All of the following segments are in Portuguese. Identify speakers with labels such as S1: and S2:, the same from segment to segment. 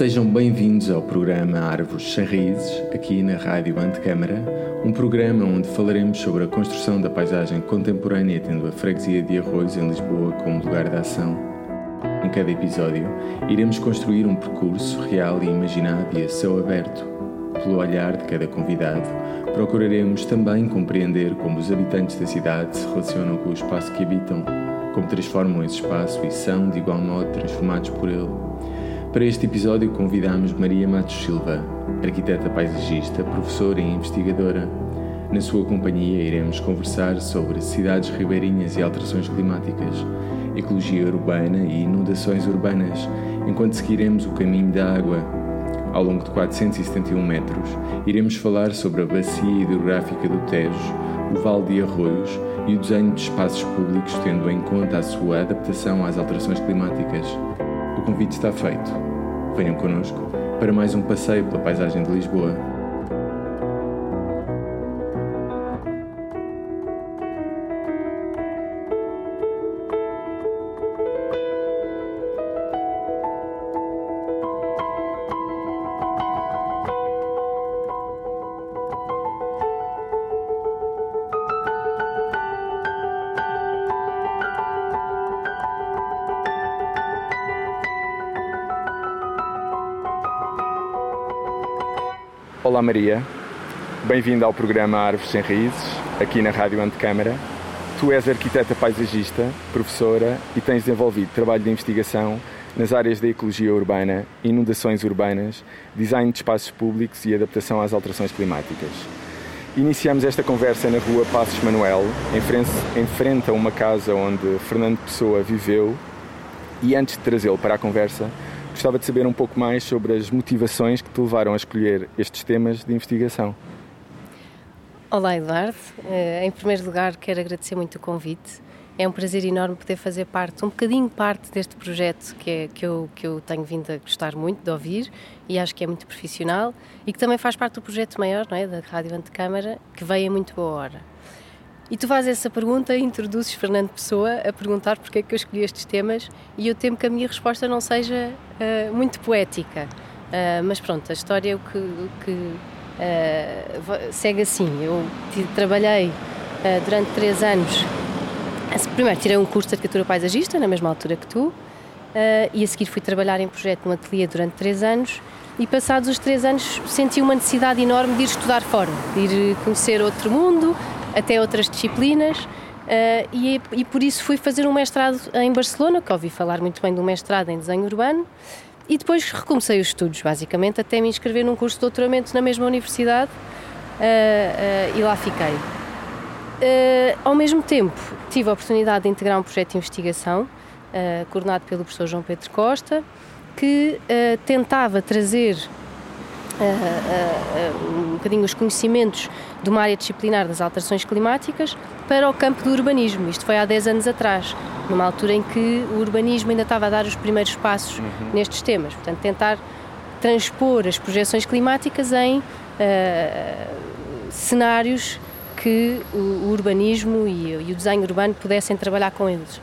S1: Sejam bem-vindos ao programa Árvores Sem Raízes, aqui na Rádio Antecâmara, um programa onde falaremos sobre a construção da paisagem contemporânea, tendo a freguesia de Arroios em Lisboa como lugar de ação. Em cada episódio, iremos construir um percurso real e imaginado e a céu aberto. Pelo olhar de cada convidado, procuraremos também compreender como os habitantes da cidade se relacionam com o espaço que habitam, como transformam esse espaço e são, de igual modo, transformados por ele. Para este episódio convidamos Maria Matos Silva, arquiteta paisagista, professora e investigadora. Na sua companhia iremos conversar sobre cidades ribeirinhas e alterações climáticas, ecologia urbana e inundações urbanas, enquanto seguiremos o caminho da água. Ao longo de 471 metros, iremos falar sobre a bacia hidrográfica do Tejo, o Vale de Arroios e o desenho de espaços públicos tendo em conta a sua adaptação às alterações climáticas. O convite está feito. Venham connosco para mais um passeio pela paisagem de Lisboa. Olá Maria, bem-vinda ao programa Árvores Sem Raízes, aqui na Rádio Antecâmara. Tu és arquiteta paisagista, professora e tens desenvolvido trabalho de investigação nas áreas da ecologia urbana, inundações urbanas, design de espaços públicos e adaptação às alterações climáticas. Iniciamos esta conversa na rua Passos Manuel, em frente a uma casa onde Fernando Pessoa viveu, e antes de trazê-lo para a conversa, Gostava de saber um pouco mais sobre as motivações que te levaram a escolher estes temas de investigação.
S2: Olá, Eduardo. Eh, em primeiro lugar, quero agradecer muito o convite. É um prazer enorme poder fazer parte, um bocadinho parte deste projeto que, é, que, eu, que eu tenho vindo a gostar muito de ouvir e acho que é muito profissional e que também faz parte do projeto maior, não é, da Rádio Antecâmara, que veio a muito boa hora. E tu fazes essa pergunta e introduzes Fernando Pessoa a perguntar porque é que eu escolhi estes temas e eu temo que a minha resposta não seja uh, muito poética. Uh, mas pronto, a história é o que, que uh, segue assim. Eu trabalhei durante três anos. Primeiro tirei um curso de arquitetura paisagista, na mesma altura que tu, e a seguir fui trabalhar em projeto num ateliê durante três anos e passados os três anos senti uma necessidade enorme de ir estudar fora, de ir conhecer outro mundo, até outras disciplinas. Uh, e, e, por isso fui fazer um mestrado em Barcelona, que ouvi falar muito bem do mestrado em desenho urbano, e depois recomecei os estudos, basicamente, até me inscrever num curso de doutoramento na mesma universidade uh, uh, e lá fiquei. ao mesmo tempo, tive a oportunidade de integrar um projeto de investigação, coordenado pelo professor João Pedro Costa, que tentava trazer um bocadinho os conhecimentos de uma área disciplinar das alterações climáticas para o campo do urbanismo. Isto foi há 10 anos atrás, numa altura em que o urbanismo ainda estava a dar os primeiros passos uhum. nestes temas. Portanto, tentar transpor as projeções climáticas em uh, cenários que o, urbanismo e, e, o desenho urbano pudessem trabalhar com eles.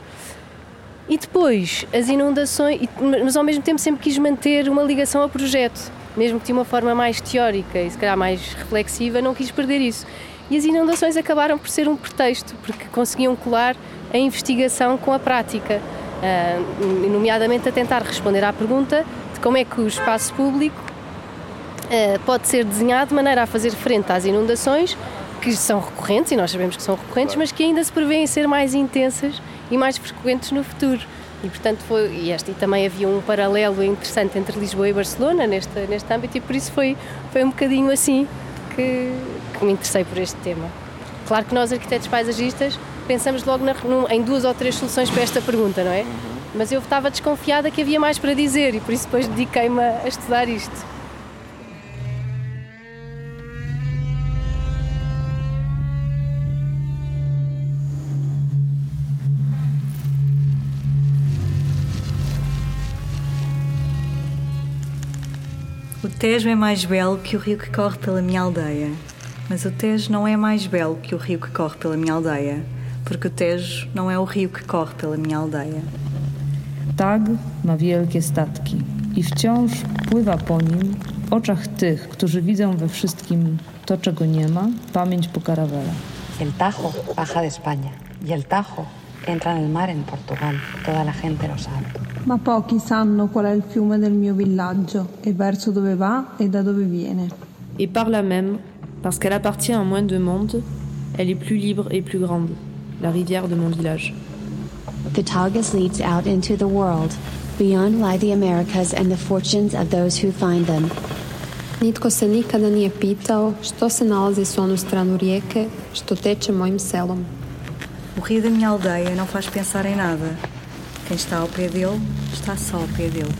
S2: E depois, as inundações, mas ao mesmo tempo sempre quis manter uma ligação ao projeto mesmo que de uma forma mais teórica e se calhar mais reflexiva, não quis perder isso. E as inundações acabaram por ser um pretexto, porque conseguiam colar a investigação com a prática, uh, nomeadamente a tentar responder à pergunta de como é que o espaço público uh, pode ser desenhado de maneira a fazer frente às inundações que são recorrentes, e nós sabemos que são recorrentes, mas que ainda se prevêem ser mais intensas e mais frequentes no futuro. E portanto foi, e, este, e também havia um paralelo interessante entre Lisboa e Barcelona neste, neste âmbito e por isso foi, foi um bocadinho assim que, que me interessei por este tema. Claro que nós arquitetos paisagistas pensamos logo na, num, em duas ou três soluções para esta pergunta, não é? Uhum. Mas eu estava desconfiada que havia mais para dizer e por isso depois dediquei-me a estudar isto.
S3: Tejo é mais belo que o rio que corre pela minha aldeia. Mas o Tejo não é mais belo que o rio que corre pela minha aldeia, porque o Tejo não é o rio que corre pela minha aldeia.
S4: Tak ma wielkie statki. i wciąż pływa po nim, w oczach tych, którzy widzą we wszystkim to, czego nie ma, pamięć po Caravela.
S5: El Tajo baja de España y el Tajo entra nel mar en Portugal. Toda la gente lo sabe.
S6: Ma pochi sanno qual è il fiume del mio villaggio e verso dove va e da dove viene.
S7: Et par là même, parce qu'elle appartient à moins de monde, elle est plus libre et plus grande, la rivière de mon village.
S8: The Tagus leads out into the world. Beyond lie the Americas and the fortunes of those who find them.
S9: Nitko se nikada nije pitao što se nalazi s onu stranu rijeke što teče mojim selom.
S3: O rio da minha aldeia não faz pensar em nada. Quem está ao pé dele, está só ao pé dele.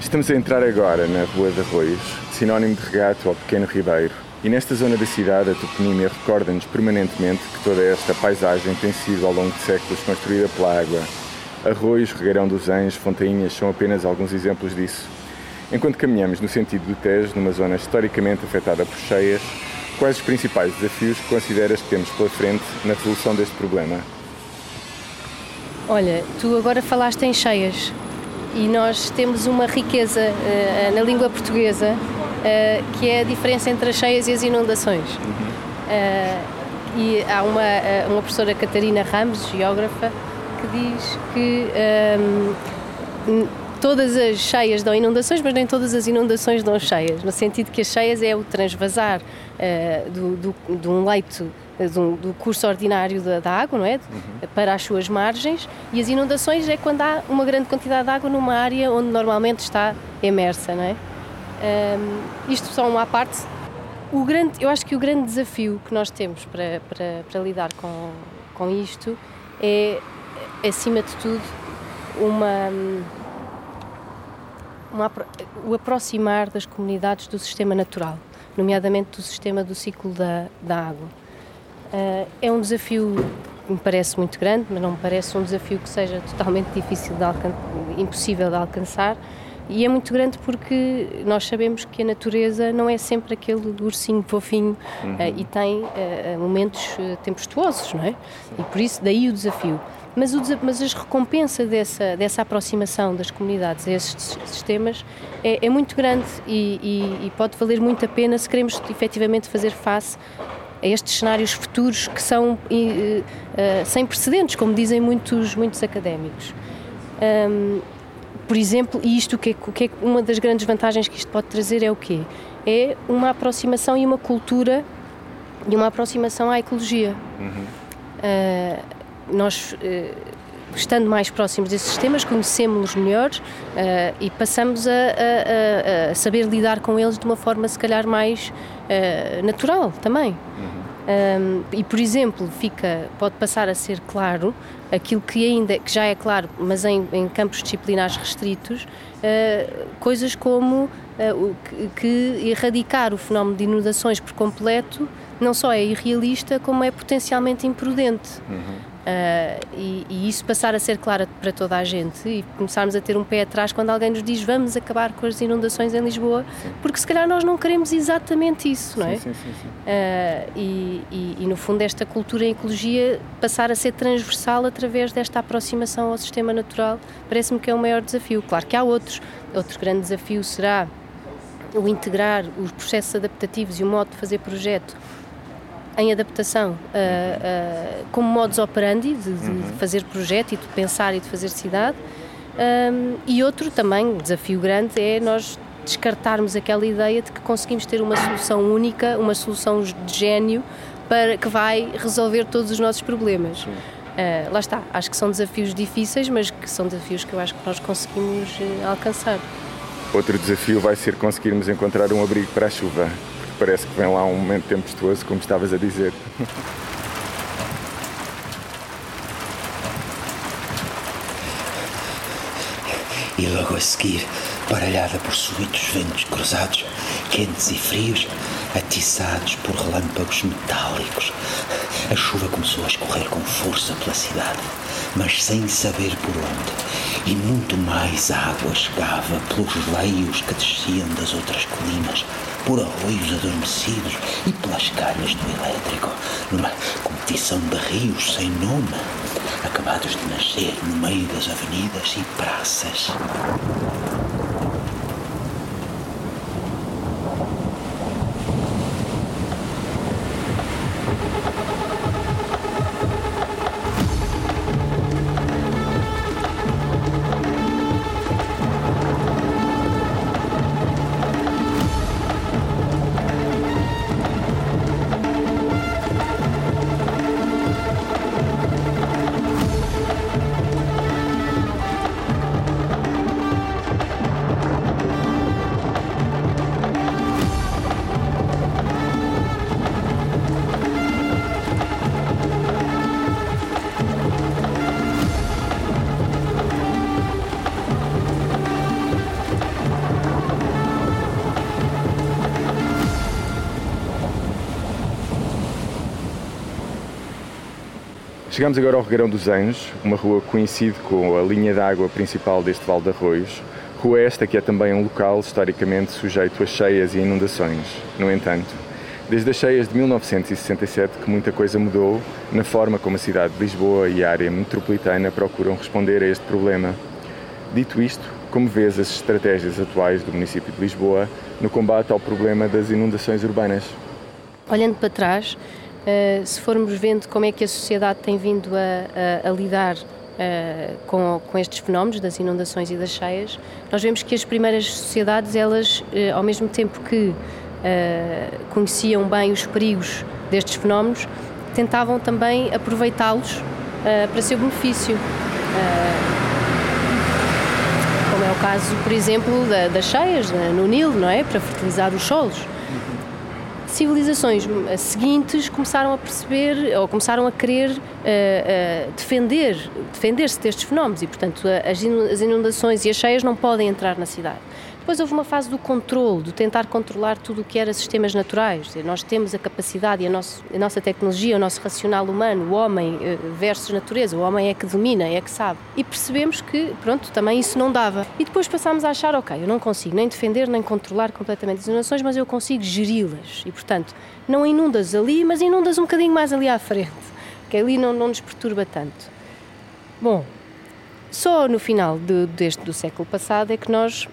S1: Estamos a entrar agora na Rua de Arroios, sinónimo de regato ao pequeno ribeiro. E nesta zona da cidade, a toponímia recorda-nos permanentemente que toda esta paisagem tem sido, ao longo de séculos, construída pela água. Arroios, Regueirão dos Anjos, Fontainhas são apenas alguns exemplos disso. Enquanto caminhamos no sentido do Tejo, numa zona historicamente afetada por cheias, quais os principais desafios que consideras que temos pela frente na resolução deste problema?
S2: Olha, tu agora falaste em cheias e nós temos uma riqueza uh, na língua portuguesa uh, que é a diferença entre as cheias e as inundações. Uh, e há uma, uma professora Catarina Ramos, geógrafa, que diz que um, todas as cheias dão inundações, mas nem todas as inundações dão cheias, no sentido que as cheias é o transvasar uh, do, do, de um leito do, do curso ordinário da, da, água, não é? Uhum. Para as suas margens, e as inundações é quando há uma grande quantidade de água numa área onde normalmente está imersa, não é? Um, isto só uma parte. O grande, eu acho que o grande desafio que nós temos para, para, para lidar com, com isto é, acima de tudo, uma, uma, o aproximar das comunidades do sistema natural, nomeadamente do sistema do ciclo da, da água. Uh, é um desafio que me parece muito grande, mas não me parece um desafio que seja totalmente difícil de impossível de alcançar. E é muito grande porque nós sabemos que a natureza não é sempre aquele do ursinho fofinho uhum. uh, e tem uh, momentos tempestuosos, não é? E por isso, daí o desafio. Mas, o, mas as recompensas dessa, dessa aproximação das comunidades a estes sistemas é, é muito grande e, e, e, pode valer muito a pena se queremos efetivamente fazer face a estes cenários futuros que são uh, uh, sem precedentes, como dizem muitos, muitos académicos. Um, por exemplo, e isto que é, que é uma das grandes vantagens que isto pode trazer é o quê? É uma aproximação e uma cultura e uma aproximação à ecologia. Uhum. Uh, nós, uh, estando mais próximos desses sistemas, conhecemos-los melhor uh, e passamos a, a, a, saber lidar com eles de uma forma, se calhar, mais natural também. Uhum. Um, e, por exemplo, fica, pode passar a ser claro aquilo que ainda que já é claro, mas em, em campos disciplinares restritos, uh, coisas como uh, que, que, erradicar o fenómeno de inundações por completo não só é irrealista, como é potencialmente imprudente. Uhum. Uh, e, e, isso passar a ser claro para toda a gente e começarmos a ter um pé atrás quando alguém nos diz vamos acabar com as inundações em Lisboa, sim. porque se calhar nós não queremos exatamente isso, não é? Sim, sim, uh, e, e, e, no fundo esta cultura em ecologia passar a ser transversal através desta aproximação ao sistema natural parece-me que é o maior desafio. Claro que há outros. Outro grande desafio será o integrar os processos adaptativos e o modo de fazer projeto em adaptação uh, uh, como modus operandi de, de uhum. fazer projeto e de pensar e de fazer cidade. Um, e outro também, desafio grande, é nós descartarmos aquela ideia de que conseguimos ter uma solução única, uma solução de gênio para que vai resolver todos os nossos problemas. Uh, lá está, acho que são desafios difíceis, mas que são desafios que eu acho que nós conseguimos uh, alcançar.
S1: Outro desafio vai ser conseguirmos encontrar um abrigo para a chuva parece que vem lá um momento tempestuoso, como estavas a dizer.
S10: E logo a seguir, baralhada por súbitos ventos cruzados, quentes e frios, atiçados por relâmpagos metálicos. A chuva começou a escorrer com força pela cidade, mas sem saber por onde. E muito mais água chegava pelos leios que desciam das outras colinas, por arroios adormecidos e pelas calhas do elétrico, numa competição de rios sem nome, acabados de nascer no meio das avenidas e praças.
S1: Chegamos agora ao Regueirão dos Anjos, uma rua que coincide com a linha de água principal deste Vale de Arroios. Rua esta que é também um local historicamente sujeito a cheias e inundações. No entanto, desde as cheias de 1967 que muita coisa mudou na forma como a cidade de Lisboa e a área metropolitana procuram responder a este problema. Dito isto, como vês as estratégias atuais do município de Lisboa no combate ao problema das inundações urbanas?
S2: Olhando para trás, Uh, se formos vendo como é que a sociedade tem vindo a, a, a lidar uh, com, com, estes fenómenos das inundações e das cheias, nós vemos que as primeiras sociedades, elas, uh, ao mesmo tempo que conheciam bem os perigos destes fenómenos, tentavam também aproveitá-los para seu benefício. como é o caso, por exemplo, da, das cheias no Nilo, não é? Para fertilizar os solos civilizações seguintes começaram a perceber ou começaram a querer uh, uh, defender defender-se destes fenómenos. E portanto as inundações e as cheias não podem entrar na cidade depois houve uma fase do controle, de tentar controlar tudo o que era sistemas naturais. Nós temos a capacidade e a, nosso, a nossa tecnologia, o nosso racional humano, o homem eh, versus natureza, o homem é que domina, é que sabe. E percebemos que, pronto, também isso não dava. E depois passámos a achar, ok, eu não consigo nem defender nem controlar completamente as inundações, mas eu consigo geri-las. E, portanto, não inundas ali, mas inundas um bocadinho mais ali à frente, que ali não, não nos perturba tanto. Bom, só no final de, deste do século passado é que nós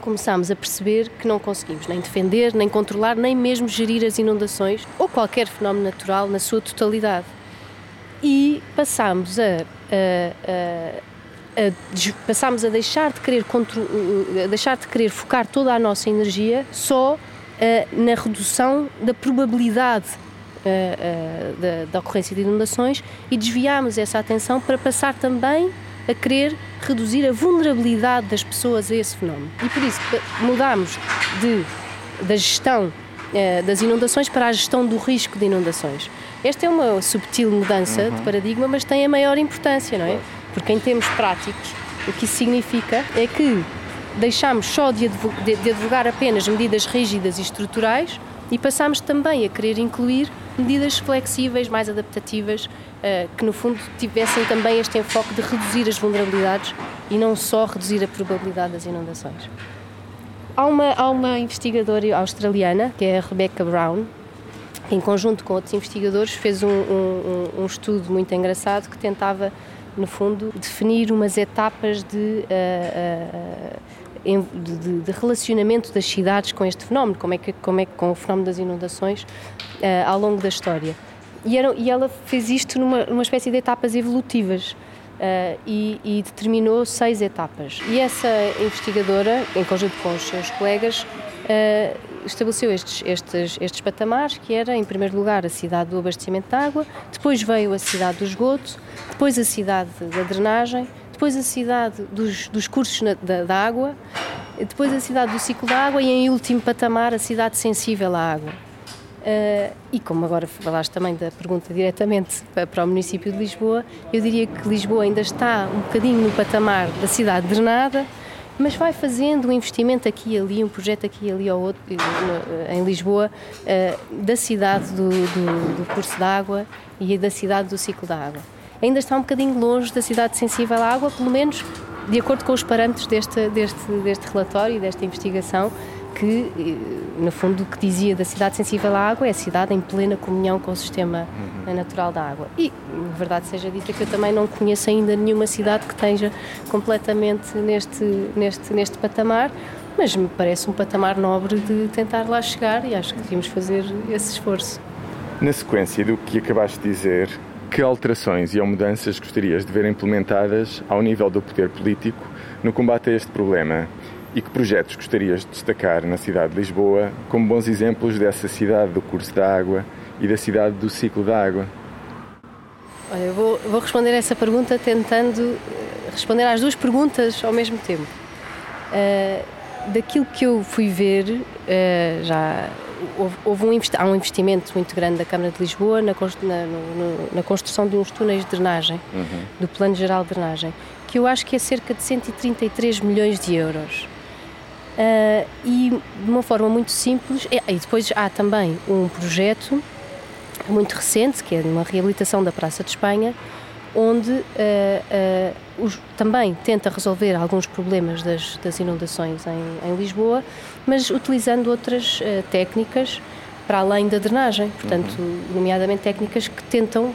S2: começámos a perceber que não conseguimos nem defender, nem controlar, nem mesmo gerir as inundações ou qualquer fenómeno natural na sua totalidade. E passámos a, a, a, a passámos a deixar de querer deixar de querer focar toda a nossa energia só na redução da probabilidade da, da ocorrência de inundações e desviámos essa atenção para passar também a querer reduzir a vulnerabilidade das pessoas a esse fenómeno. E por isso mudámos de, da gestão eh, das inundações para a gestão do risco de inundações. Esta é uma subtil mudança uhum. de paradigma, mas tem a maior importância, não é? Porque em termos práticos, o que isso significa é que deixamos só de, de, de advogar apenas medidas rígidas e estruturais e passamos também a querer incluir medidas flexíveis, mais adaptativas, uh, que no fundo tivessem também este enfoque de reduzir as vulnerabilidades e não só reduzir a probabilidade das inundações. Há uma, há uma investigadora australiana, que é a Rebecca Brown, que em conjunto com outros investigadores fez um, um, um estudo muito engraçado que tentava, no fundo, definir umas etapas de, uh, uh, de, de, relacionamento das cidades com este fenómeno, como é que, como é que com o fenómeno das inundações ao longo da história. E, era, e ela fez isto numa, numa espécie de etapas evolutivas. Uh, e, e, determinou seis etapas. E essa investigadora, em conjunto com os seus colegas, uh, estabeleceu estes, estes, estes patamares, que era, em primeiro lugar, a cidade do abastecimento de água, depois veio a cidade do esgoto, depois a cidade da drenagem, depois a cidade dos, dos cursos na, da, da água, depois a cidade do ciclo da água e, em último patamar, a cidade sensível à água. Uh, e como agora falaste também da pergunta diretamente para o município de Lisboa, eu diria que Lisboa ainda está um bocadinho no patamar da cidade drenada mas vai fazendo um investimento aqui e ali, um projeto aqui e ali ou outro, em Lisboa, da cidade do, do, do curso d'água e da cidade do ciclo da água. Ainda está um bocadinho longe da cidade sensível à água, pelo menos de acordo com os parâmetros deste, deste, deste relatório e desta investigação, que, eh, no fundo, o que dizia da cidade sensível à água é a cidade em plena comunhão com o sistema uhum. natural da água. E, verdade seja dita, que eu também não conheço ainda nenhuma cidade que esteja completamente neste, neste, neste patamar, mas me parece um patamar nobre de tentar lá chegar e acho que devíamos fazer esse esforço.
S1: Na sequência do que acabaste de dizer, que alterações e ou mudanças gostarias de ver implementadas ao nível do poder político no combate a este problema? E que projetos gostarias de destacar na cidade de Lisboa como bons exemplos dessa cidade do curso da água e da cidade do ciclo da água?
S2: Olha, eu vou, vou responder essa pergunta tentando eh, responder às duas perguntas ao mesmo tempo. Uh, daquilo que eu fui ver, uh, já houve, houve um, há um investimento muito grande da Câmara de Lisboa na, na, no, na construção de uns túneis de drenagem, uhum. do Plano Geral de Drenagem, que eu acho que é cerca de 133 milhões de euros. Uh, e de uma forma muito simples, e, e depois há também um projeto muito recente, que é uma reabilitação da Praça de Espanha, onde uh, uh, os, também tenta resolver alguns problemas das, das inundações em, em, Lisboa, mas utilizando outras uh, técnicas para além da drenagem, portanto, uhum. nomeadamente técnicas que tentam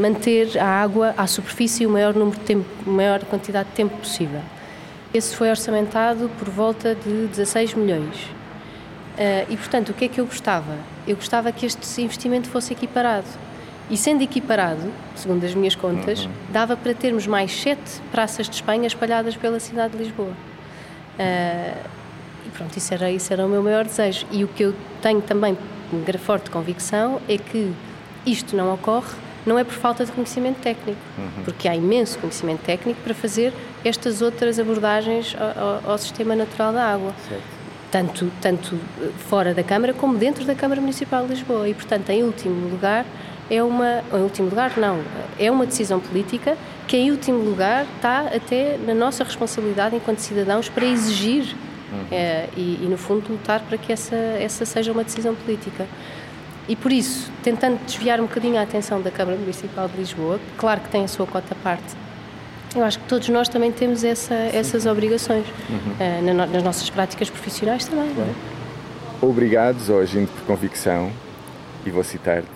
S2: manter a água à superfície o maior número de tempo, maior quantidade de tempo possível. Esse foi orçamentado por volta de 16 milhões. Uh, e, portanto, o que é que eu gostava? Eu gostava que este investimento fosse equiparado. E sendo equiparado, segundo as minhas contas, uhum. dava para termos mais sete praças de Espanha espalhadas pela cidade de Lisboa. Uh, e pronto, isso era, isso era o meu maior desejo. E o que eu tenho também forte convicção é que isto não ocorre não é por falta de conhecimento técnico, uhum. porque há imenso conhecimento técnico para fazer estas outras abordagens ao, ao sistema natural da água. Certo. Tanto, tanto fora da Câmara como dentro da Câmara Municipal de Lisboa. E, portanto, em último lugar, é uma. Em último lugar, não. É uma decisão política que, em último lugar, está até na nossa responsabilidade enquanto cidadãos para exigir uhum. é, e, e, no fundo, lutar para que essa, essa seja uma decisão política. E por isso, tentando desviar um bocadinho a atenção da Câmara Municipal de Lisboa, claro que tem a sua cota parte, eu acho que todos nós também temos essa, essas obrigações uhum. uh, nas nossas práticas profissionais também. Claro.
S1: Obrigados hoje, indo por convicção, e vou citar-te,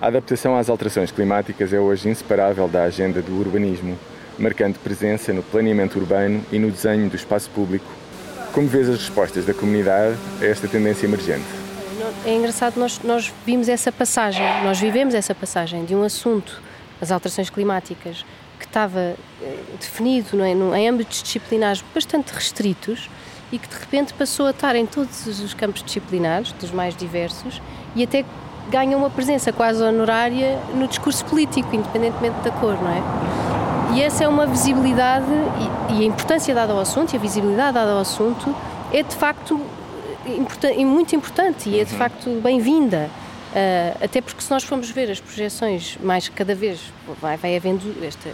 S1: a adaptação às alterações climáticas é hoje inseparável da agenda do urbanismo, marcando presença no planeamento urbano e no desenho do espaço público. Como vês as respostas da comunidade a esta tendência emergente?
S2: é engraçado, nós, nós vimos essa passagem, nós vivemos essa passagem de um assunto, as alterações climáticas, que estava eh, definido é, em âmbitos disciplinares bastante restritos e que de repente passou a estar em todos os campos disciplinares, dos mais diversos, e até ganha uma presença quase honorária no discurso político, independentemente da cor, não é? E essa é uma visibilidade e, e a importância dada ao assunto e a visibilidade dada ao assunto é de facto e muito importante e é de uhum. facto bem-vinda. Uh, até porque se nós formos ver as projeções mais cada vez vai, vai havendo esta,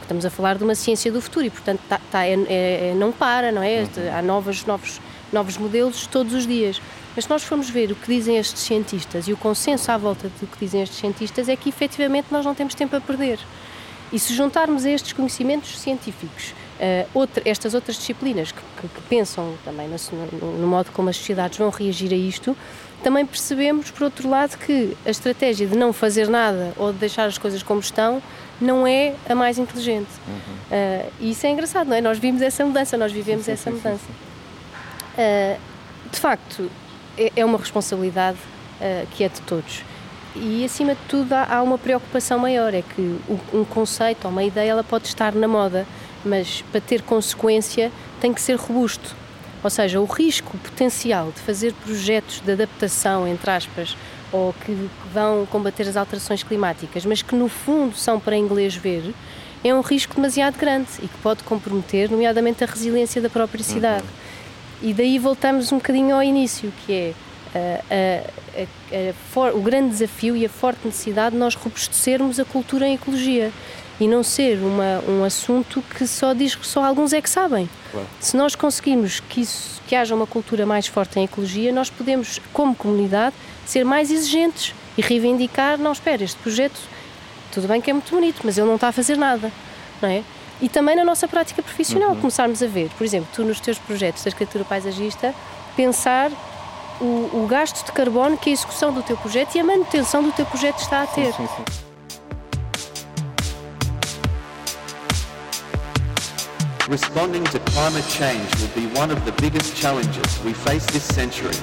S2: estamos a falar de uma ciência do futuro e portanto tá, tá, é, é, é não para não é uhum. há novos novos novos modelos todos os dias mas se nós formos ver o que dizem estes cientistas e o consenso à volta do que dizem estes cientistas é que efetivamente nós não temos tempo a perder e se juntarmos a estes conhecimentos científicos Uh, outra, estas outras disciplinas que, que, que pensam também no, no, modo como as sociedades vão reagir a isto, também percebemos, por outro lado, que a estratégia de não fazer nada ou de deixar as coisas como estão não é a mais inteligente. Uhum. Uh, e isso é engraçado, não é? Nós vimos essa mudança, nós vivemos essa mudança. Uh, de facto, é, é uma responsabilidade que é de todos. E, acima de tudo, há, há uma preocupação maior, é que um conceito ou uma ideia ela pode estar na moda, mas para ter consequência tem que ser robusto. Ou seja, o risco potencial de fazer projetos de adaptação, entre aspas, ou que vão combater as alterações climáticas, mas que no fundo são para inglês ver, é um risco demasiado grande e que pode comprometer, nomeadamente, a resiliência da própria cidade. Uhum. E daí voltamos um bocadinho ao início, que é a, a, a, o grande desafio e a forte necessidade de nós robustecermos a cultura em ecologia e não ser uma, um assunto que só diz que só alguns é que sabem. Claro. Se nós conseguimos que, isso, que haja uma cultura mais forte em ecologia, nós podemos, como comunidade, ser mais exigentes e reivindicar, não, espera, este projeto, tudo bem que é muito bonito, mas ele não está a fazer nada, não é? E também na nossa prática profissional, uhum. começarmos a ver, por exemplo, tu nos teus projetos de arquitetura paisagista, pensar o, o, gasto de carbono que a execução do teu projeto e a manutenção do teu projeto está a ter. Sim, sim, sim.
S11: Responding to climate change will be one of the biggest challenges we face this century.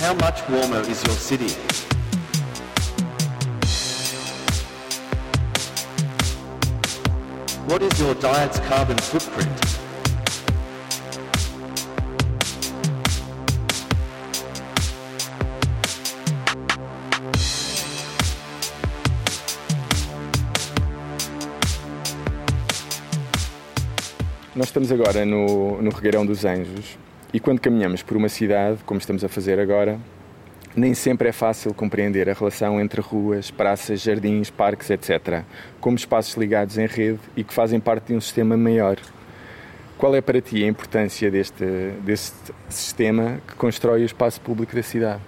S11: How much warmer is your city? What is your diet's carbon footprint?
S1: Nós estamos agora no, no Regueirão dos Anjos e quando caminhamos por uma cidade, como estamos a fazer agora, nem sempre é fácil compreender a relação entre ruas, praças, jardins, parques, etc., como espaços ligados em rede e que fazem parte de um sistema maior. Qual é para ti a importância deste, deste sistema que constrói o espaço público da cidade?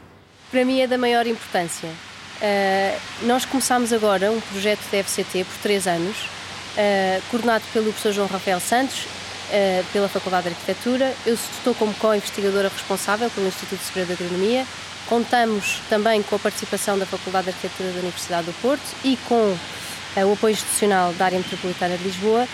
S2: Para mim é da maior importância. Uh, nós começámos agora um projeto da FCT por três anos, uh, coordenado pelo professor João Rafael Santos, uh, pela Faculdade de Arquitetura. Eu estou como co-investigadora responsável pelo Instituto Superior de Agronomia Contamos também com a participação da Faculdade de Arquitetura da Universidade do Porto e com uh, o apoio institucional da área metropolitana de Lisboa.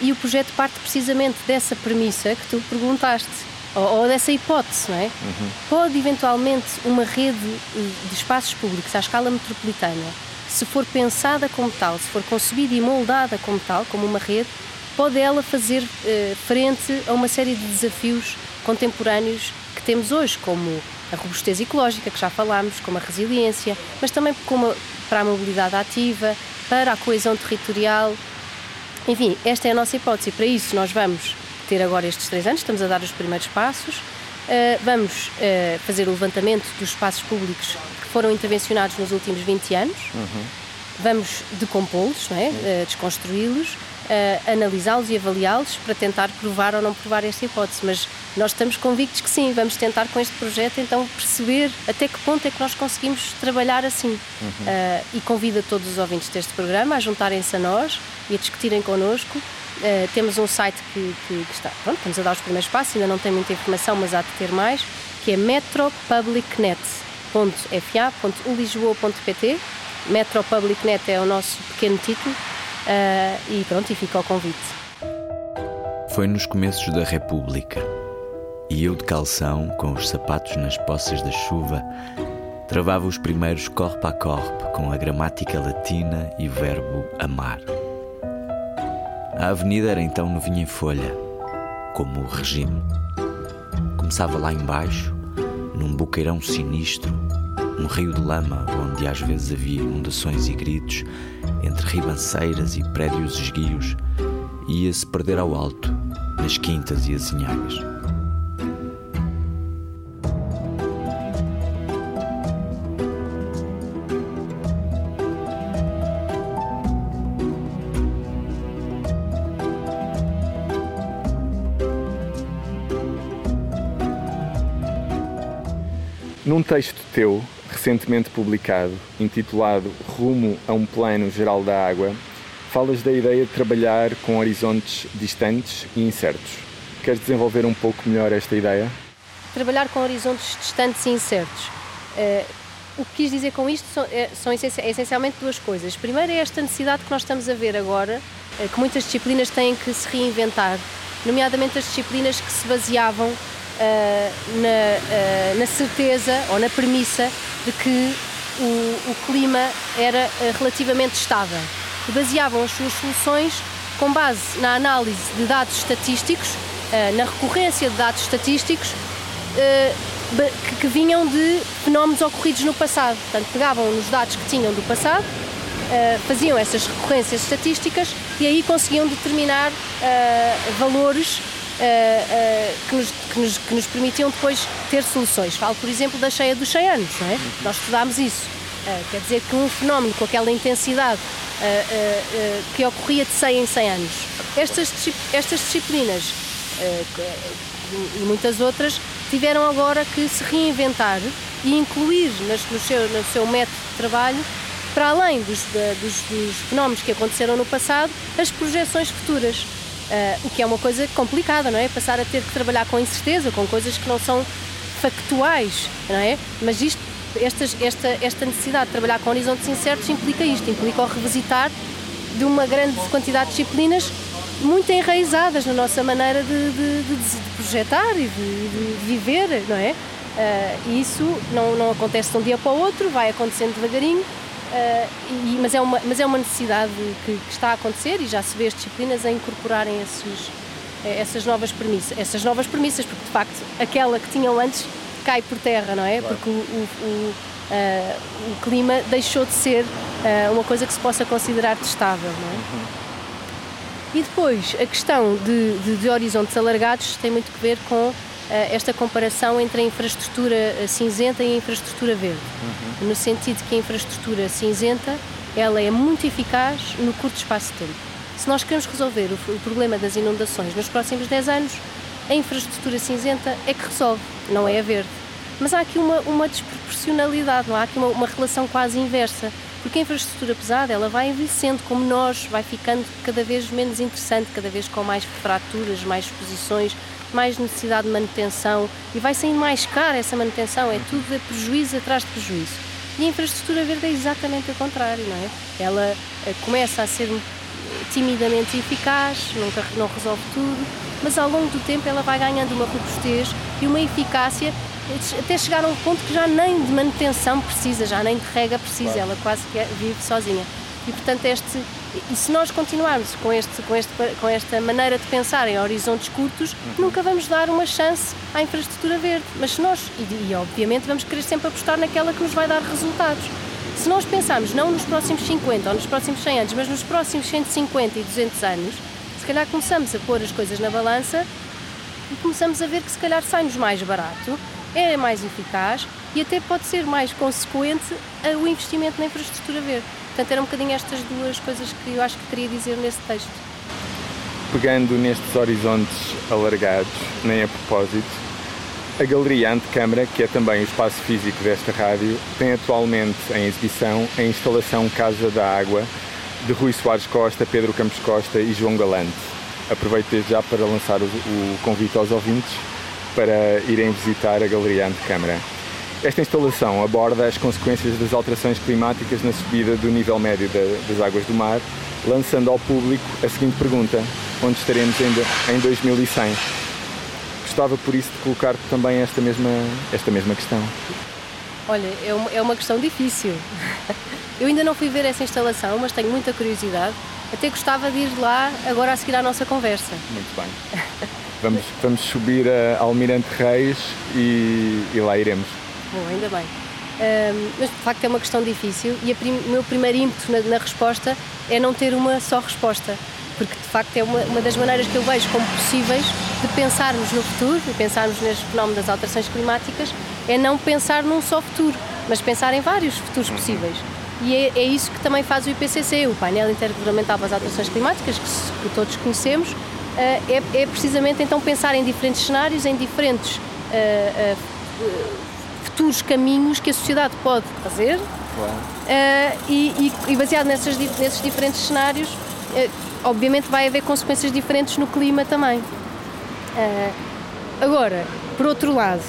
S2: E o projeto parte precisamente dessa premissa que tu perguntaste, ou, ou dessa hipótese, não é? Uhum. Pode eventualmente uma rede eh, de espaços públicos à escala metropolitana, se for pensada como tal, se for concebida e moldada como tal, como uma rede, pode ela fazer uh, frente a uma série de desafios contemporâneos que temos hoje, como a robustez ecológica, que já falámos, como a resiliência, mas também como para a mobilidade ativa, para a coesão territorial. Enfim, esta é a nossa hipótese. Para isso, nós vamos ter agora estes três anos, estamos a dar os primeiros passos. Uh, vamos uh, fazer o levantamento dos espaços públicos que foram intervencionados nos últimos 20 anos. Uhum. Vamos decompô-los, é? uh, desconstruí-los uh, analisá-los e avaliá-los para tentar provar ou não provar esta hipótese. Mas nós estamos convictos que sim, vamos tentar com este projeto então perceber até que ponto é que nós conseguimos trabalhar assim. Uhum. Uh, e convido a todos os ouvintes deste programa a juntarem-se a nós e a discutirem connosco. Uh, temos um site que, que, que, está, pronto, estamos a dar os primeiros passos, ainda não tem muita informação, mas há de ter mais, que é metropublicnet.fa.ulisboa.pt Metropublicnet é o nosso pequeno título Uh, e pronto, e fica o convite.
S12: Foi nos começos da República e eu de calção, com os sapatos nas poças da chuva, travava os primeiros corpo a corpo com a gramática latina e o verbo amar. A avenida era então novinha em folha, como o regime. Começava lá embaixo, num buqueirão sinistro, um rio de lama onde às vezes havia inundações e gritos, entre ribanceiras e prédios esguios, ia-se perder ao alto, nas quintas e azinhagas.
S1: Num texto teu, recentemente publicado, intitulado Rumo a um Plano Geral da Água, falas da ideia de trabalhar com horizontes distantes e incertos. Queres desenvolver um pouco melhor esta ideia?
S2: Trabalhar com horizontes distantes e incertos. Uh, o que quis dizer com isto são, é, são essencialmente duas coisas. Primeiro é esta necessidade que nós estamos a ver agora, uh, que muitas disciplinas têm que se reinventar, nomeadamente as disciplinas que se baseavam uh, na, na certeza ou na premissa de que o, o clima era eh, relativamente estável e baseavam as suas soluções com base na análise de dados estatísticos, eh, na recorrência de dados estatísticos eh, que vinham de fenómenos ocorridos no passado. Portanto, pegavam nos dados que tinham do passado, faziam essas recorrências estatísticas e aí conseguiam determinar valores que nos, que, nos, que nos permitiam depois ter soluções. Falo, por exemplo, da cheia dos 100 anos, não é? Nós estudámos isso. Uh, quer dizer que um fenómeno com aquela intensidade uh, uh, que ocorria de 100 em 100 anos. Estas, estas disciplinas e muitas outras tiveram agora que se reinventar e incluir no, seu, no seu método de trabalho, para além dos, dos, dos fenómenos que aconteceram no passado, as projeções futuras. Uh, o que é uma coisa complicada, não é? Passar a ter que trabalhar com incerteza, com coisas que não são factuais, não é? Mas isto, esta, esta necessidade de trabalhar com horizontes incertos implica isto, implica o revisitar de uma grande quantidade de disciplinas muito enraizadas na nossa maneira de, de, de, de projetar e de, viver, não é? Uh, e isso não, não acontece de um dia para o outro, vai acontecendo devagarinho, uh, e, mas, é uma, mas é uma necessidade que, que, está a acontecer e já se vê as disciplinas a incorporarem esses, eh, essas novas premissas, essas novas premissas, porque de facto aquela que tinham antes cai por terra, não é? Claro. Porque o, o, o, uh, o, clima deixou de ser uma coisa que se possa considerar testável, não é? Uhum. E depois, a questão de, de, de horizontes alargados tem muito a ver com uh, esta comparação entre a infraestrutura eh, cinzenta e a infraestrutura verde. Uhum. No sentido que a infraestrutura cinzenta ela é muito eficaz no curto espaço de tempo. Se nós queremos resolver o, o problema das inundações nos próximos 10 anos, a infraestrutura cinzenta é que resolve, não é a verde. Mas há aqui uma, uma desproporcionalidade, não há aqui uma, uma relação quase inversa porque a infraestrutura pesada ela vai envelhecendo como nós, vai ficando cada vez menos interessante, cada vez com mais fraturas, mais exposições, mais necessidade de manutenção e vai saindo mais cara essa manutenção, é tudo de prejuízo atrás de prejuízo. E a infraestrutura verde é exatamente o contrário, não é? Ela eh, começa a ser timidamente eficaz, nunca não resolve tudo, mas ao longo do tempo ela vai ganhando uma robustez e uma eficácia até chegar a um ponto que já nem de manutenção precisa, já nem de rega precisa, claro. ela quase que é, vive sozinha. E portanto este e se nós continuarmos com, este, com, este, com esta maneira de pensar em horizontes curtos, uhum. nunca vamos dar uma chance à infraestrutura verde. Mas se nós, e, e, obviamente vamos querer sempre apostar naquela que nos vai dar resultados. Se nós pensarmos não nos próximos 50 ou nos próximos 100 anos, mas nos próximos 150 e 200 anos, se calhar começamos a pôr as coisas na balança e começamos a ver que se calhar sai-nos mais barato é mais eficaz e até pode ser mais consequente o investimento na infraestrutura verde. Portanto, eram um bocadinho estas duas coisas que eu acho que queria dizer nesse texto.
S1: Pegando nestes horizontes alargados, nem a propósito, a Galeria Antecâmara, que é também o espaço físico desta rádio, tem atualmente em exibição a instalação Casa da Água de Rui Soares Costa, Pedro Campos Costa e João Galante. Aproveito desde já para lançar o, convite aos ouvintes para irem visitar a Galeria Antecâmara. Esta instalação aborda as consequências das alterações climáticas na subida do nível médio das águas do mar, lançando ao público a seguinte pergunta: onde estaremos em 2100? Gostava por isso de colocar também esta mesma, esta mesma questão.
S2: Olha, é uma, é questão difícil. Eu ainda não fui ver essa instalação, mas tenho muita curiosidade. Até gostava de ir lá agora a seguir à nossa conversa.
S1: Muito bem. Vamos, vamos subir a Almirante Reis e, e lá iremos.
S2: Bom, ainda bem. Um, mas de facto é uma questão difícil e o meu primeiro ímpeto na, na, resposta é não ter uma só resposta, porque de facto é uma, uma, das maneiras que eu vejo como possíveis de pensarmos no futuro, de pensarmos neste fenómeno das alterações climáticas, é não pensar num só futuro, mas pensar em vários futuros possíveis. E é, é isso que também faz o IPCC, o painel intergovernamental para as alterações climáticas, que, que todos conhecemos, eh, é, é, precisamente então pensar em diferentes cenários, em diferentes uh, uh, futuros caminhos que a sociedade pode fazer uh, e, e, baseado nessas, nesses diferentes cenários, obviamente vai haver consequências diferentes no clima também. agora, por outro lado,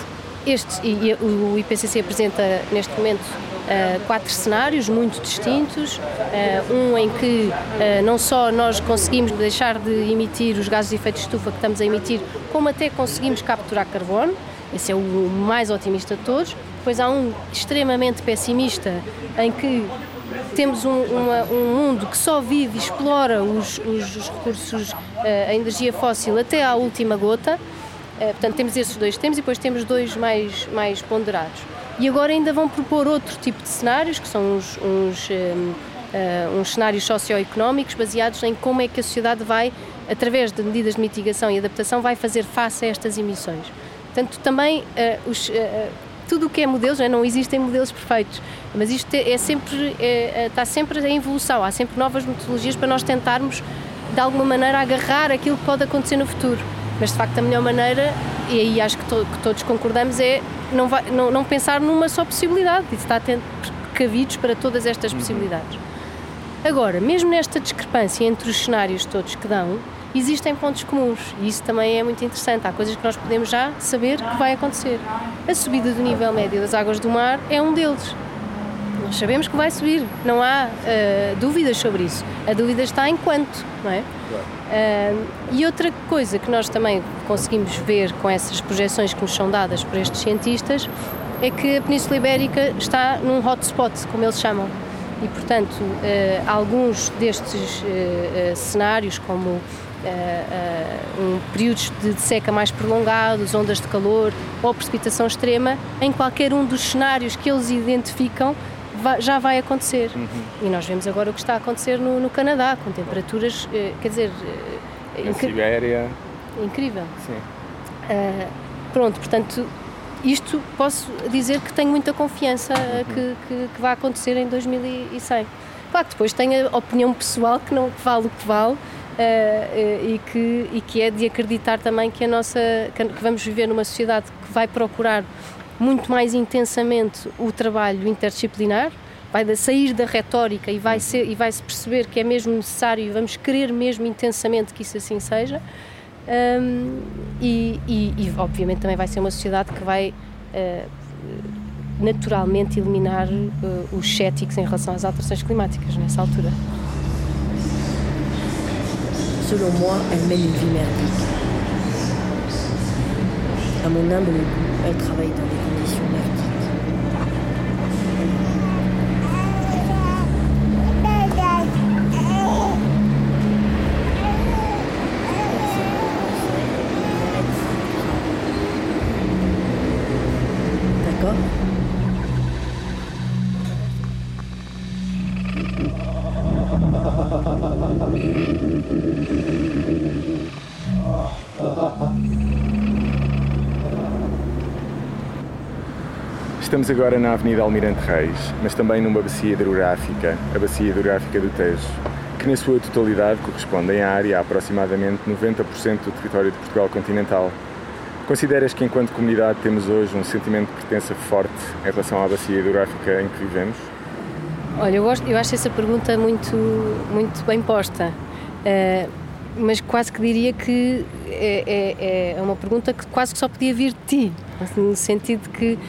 S2: este, e, e o IPCC apresenta neste momento uh, quatro cenários muito distintos. Uh, um em que uh, não só nós conseguimos deixar de emitir os gases de efeito de estufa que estamos a emitir, como até conseguimos capturar carbono. Esse é o mais otimista de todos. Depois há um extremamente pessimista em que temos um, uma, um, mundo que só vive e explora os, os, os recursos, a energia fóssil até à última gota. portanto, temos esses dois temas e depois temos dois mais, mais ponderados. E agora ainda vão propor outro tipo de cenários, que são uns, uns um, uh, uns cenários socioeconómicos baseados em como é que a sociedade vai, através de medidas de mitigação e adaptação, vai fazer face a estas emissões. Portanto, também uh, os, uh, tudo o que é modelos, não, é? não existem modelos perfeitos, mas isto é, é sempre, é, está sempre em evolução, há sempre novas metodologias para nós tentarmos, de alguma maneira, agarrar aquilo que pode acontecer no futuro. Mas, de facto, a melhor maneira, e aí acho que, to, que todos concordamos, é não, vai, não, não, pensar numa só possibilidade, e estar precavidos para todas estas uhum. possibilidades. Agora, mesmo nesta discrepância entre os cenários todos que dão, existem pontos comuns e isso também é muito interessante. Há coisas que nós podemos já saber que vai acontecer. A subida do nível médio das águas do mar é um deles. Nós sabemos que vai subir, não há uh, dúvidas sobre isso. A dúvida está em quanto, não é? Uh, e outra coisa que nós também conseguimos ver com essas projeções que nos são dadas por estes cientistas é que a Península Ibérica está num hotspot, como eles chamam e, portanto, uh, alguns destes cenários, como um, períodos de seca mais prolongados, ondas de calor ou precipitação extrema, em qualquer um dos cenários que eles identificam, vai, já vai acontecer. Uhum. E nós vemos agora o que está a acontecer no, no Canadá, com temperaturas, quer dizer.
S1: Na Sibéria.
S2: Incrível.
S1: Sim.
S2: pronto, portanto, isto posso dizer que tenho muita confiança uhum. que, que, que, vai acontecer em 2100. Claro que depois tenho a opinião pessoal que não vale o que vale uh, uh, e, que, e que é de acreditar também que a nossa que vamos viver numa sociedade que vai procurar muito mais intensamente o trabalho interdisciplinar, vai sair da retórica e vai, ser, e vai se perceber que é mesmo necessário e vamos querer mesmo intensamente que isso assim seja. Um, e, e, e, obviamente também vai ser uma sociedade que vai uh, naturalmente eliminar uh, os céticos em relação às alterações climáticas nessa altura.
S13: Selon moi, elle mène une vie merdique. À mon humble elle travaille dans des
S1: Estamos agora na Avenida Almirante Reis, mas também numa bacia hidrográfica, a Bacia Hidrográfica do Tejo, que na sua totalidade corresponde à área a aproximadamente 90% do território de Portugal continental. Consideras que enquanto comunidade temos hoje um sentimento de pertença forte em relação à bacia hidrográfica em que vivemos?
S2: Olha, eu, gosto, eu acho essa pergunta muito, muito bem posta, uh, mas quase que diria que é, é, é, uma pergunta que quase que só podia vir de ti, no sentido de que uh,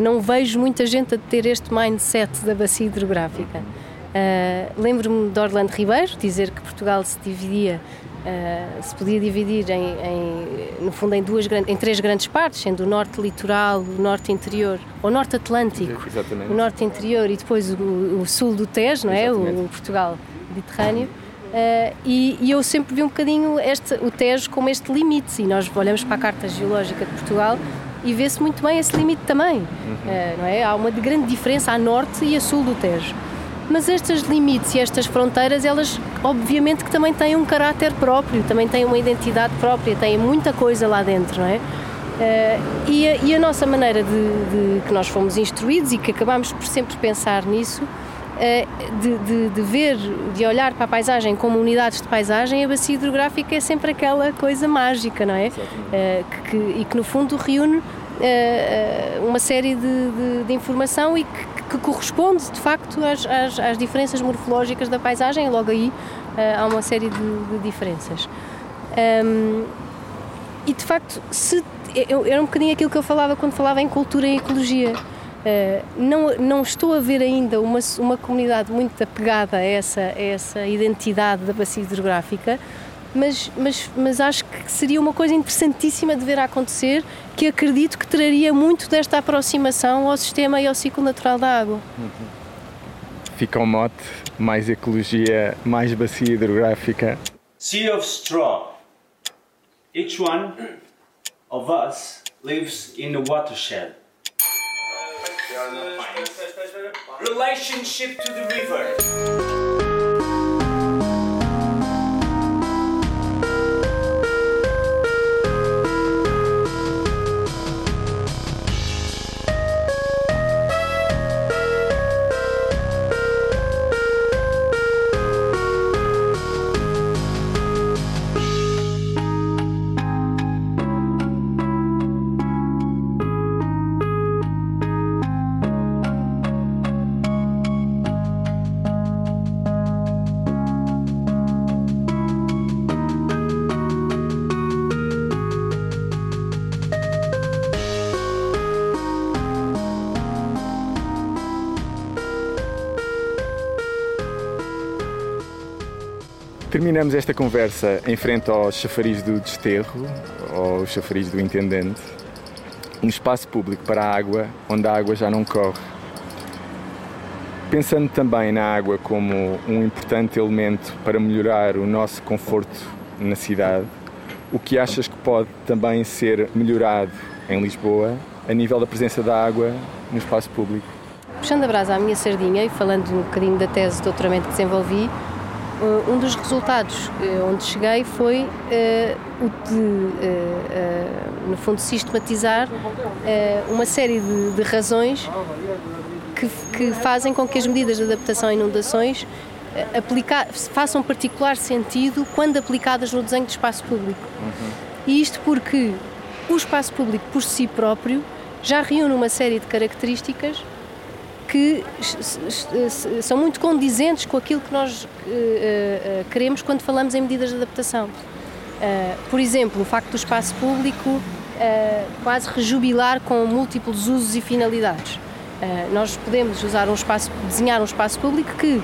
S2: não vejo muita gente a ter este mindset da bacia hidrográfica. Uh, Lembro-me de Orlando Ribeiro dizer que Portugal se dividia Uh, se podia dividir em, em, no fundo em duas em três grandes partes, sendo o norte litoral, o norte interior, o norte atlântico,
S1: Exatamente.
S2: o norte interior e depois o, o sul do Tejo, não é? O, o, Portugal mediterrâneo. Uh, e, e, eu sempre vi um bocadinho este, o Tejo como este limite, e nós olhamos para a Carta Geológica de Portugal e vê-se muito bem esse limite também, uhum. uh, não é? Há uma grande diferença a norte e a sul do Tejo. Mas estes limites e estas fronteiras, elas obviamente que também têm um caráter próprio, também têm uma identidade própria, têm muita coisa lá dentro, não é? Uh, e, a, e, a, nossa maneira de, de, que nós fomos instruídos e que acabamos por sempre pensar nisso, de, de, de, ver, de olhar para a paisagem como unidades de paisagem, a bacia hidrográfica é sempre aquela coisa mágica, não é? Uh, que, que, e que no fundo reúne uma série de, de informação e que, que corresponde de facto às, às, às, diferenças morfológicas da paisagem, logo aí há uma série de, diferenças. Um, e de facto, se, era um bocadinho aquilo que eu falava quando falava em cultura e ecologia. Uh, não, não estou a ver ainda uma, uma comunidade muito apegada a essa, a essa identidade da bacia hidrográfica, mas, mas, mas acho que seria uma coisa interessantíssima de ver acontecer, que acredito que traria muito desta aproximação ao sistema e ao ciclo natural da água.
S1: Fica o um mote, mais ecologia, mais bacia hidrográfica.
S14: Sea of straw. Each one of us lives in a watershed. Relationship to the river.
S1: Terminamos esta conversa em frente ao chafariz do desterro, ou chafariz do intendente, um espaço público para a água, onde a água já não corre. Pensando também na água como um importante elemento para melhorar o nosso conforto na cidade, o que achas que pode também ser melhorado em Lisboa a nível da presença da água no espaço público?
S2: Puxando a brasa à minha sardinha e falando um bocadinho da tese de doutoramento que desenvolvi, um dos resultados onde cheguei foi o de, no fundo, sistematizar uma série de, de razões que, que, fazem com que as medidas de adaptação a inundações façam particular sentido quando aplicadas no desenho de espaço público. Uhum. E isto porque o espaço público por si próprio já reúne uma série de características que são muito condizentes com aquilo que nós queremos quando falamos em medidas de adaptação. Por exemplo, o facto do espaço público quase rejubilar com múltiplos usos e finalidades. Nós podemos usar um espaço, desenhar um espaço público que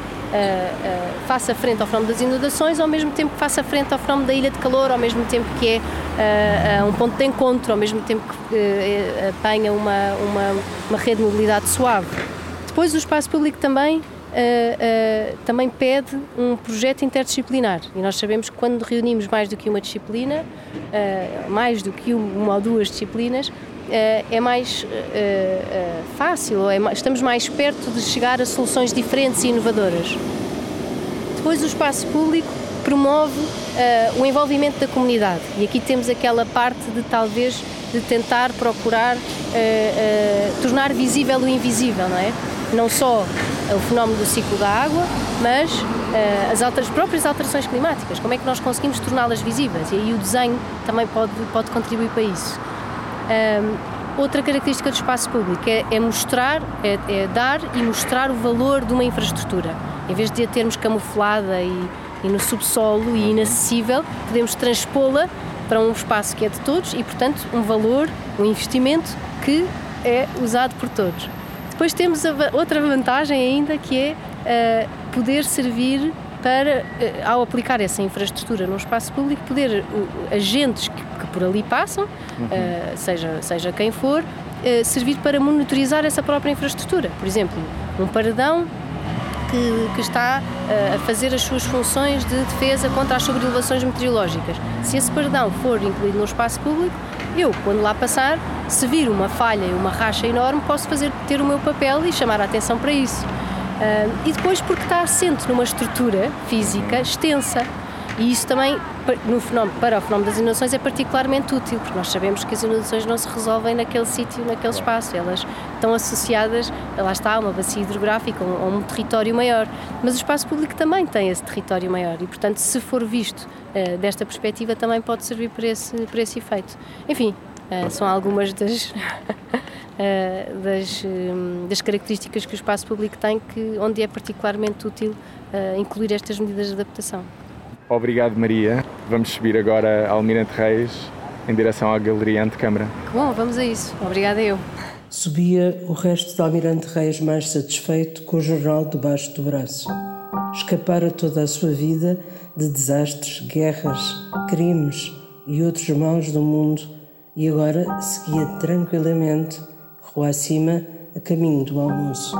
S2: faça frente ao fenómeno das inundações, ao mesmo tempo que faça frente ao fenómeno da ilha de calor, ao mesmo tempo que é um ponto de encontro, ao mesmo tempo que apanha uma, uma, uma rede de mobilidade suave. Depois o espaço público também, uh, uh, também pede um projeto interdisciplinar e nós sabemos que quando reunimos mais do que uma disciplina, uh, mais do que uma ou duas disciplinas, é mais fácil, é mais, estamos mais perto de chegar a soluções diferentes e inovadoras. Depois o espaço público promove o envolvimento da comunidade e aqui temos aquela parte de talvez de tentar procurar tornar visível o invisível, não é? Não só o fenómeno do ciclo da água, mas uh, as, altas, próprias alterações climáticas, como é que nós conseguimos torná-las visíveis e aí o desenho também pode, pode contribuir para isso. Um, outra característica do espaço público é, é mostrar, é, é, dar e mostrar o valor de uma infraestrutura. Em vez de a termos camuflada e, e no subsolo e inacessível, podemos transpô-la para um espaço que é de todos e, portanto, um valor, um investimento que é usado por todos. Depois temos outra vantagem ainda que é uh, poder servir para, uh, ao aplicar essa infraestrutura no espaço público, poder uh, agentes que, que, por ali passam, uhum. seja, seja quem for, servir para monitorizar essa própria infraestrutura. Por exemplo, um paredão que, que, está a fazer as suas funções de defesa contra as sobreelevações meteorológicas. Se esse paredão for incluído no espaço público, eu, quando lá passar, se vir uma falha e uma racha enorme, posso fazer ter o meu papel e chamar a atenção para isso. Uh, e depois porque está assente numa estrutura física extensa. E isso também, no fenómeno, para o fenómeno das inundações, é particularmente útil, porque nós sabemos que as inundações não se resolvem naquele sítio, naquele espaço. Elas estão associadas, lá está, a uma bacia hidrográfica, a um, um território maior. Mas o espaço público também tem esse território maior e, portanto, se for visto uh, desta perspectiva, também pode servir para esse, para esse efeito. Enfim, uh, são algumas das. Uh, das, um, das, características que o espaço público tem, que, onde é particularmente útil uh, incluir estas medidas de adaptação.
S1: Obrigado, Maria. Vamos subir agora ao Almirante Reis em direção à Galeria Antecâmara.
S2: Que bom, vamos a isso. Obrigada eu.
S15: Subia o resto do Almirante Reis mais satisfeito com o jornal debaixo do braço. Escapara toda a sua vida de desastres, guerras, crimes e outros maus do mundo e agora seguia tranquilamente, rua acima, a caminho do almoço.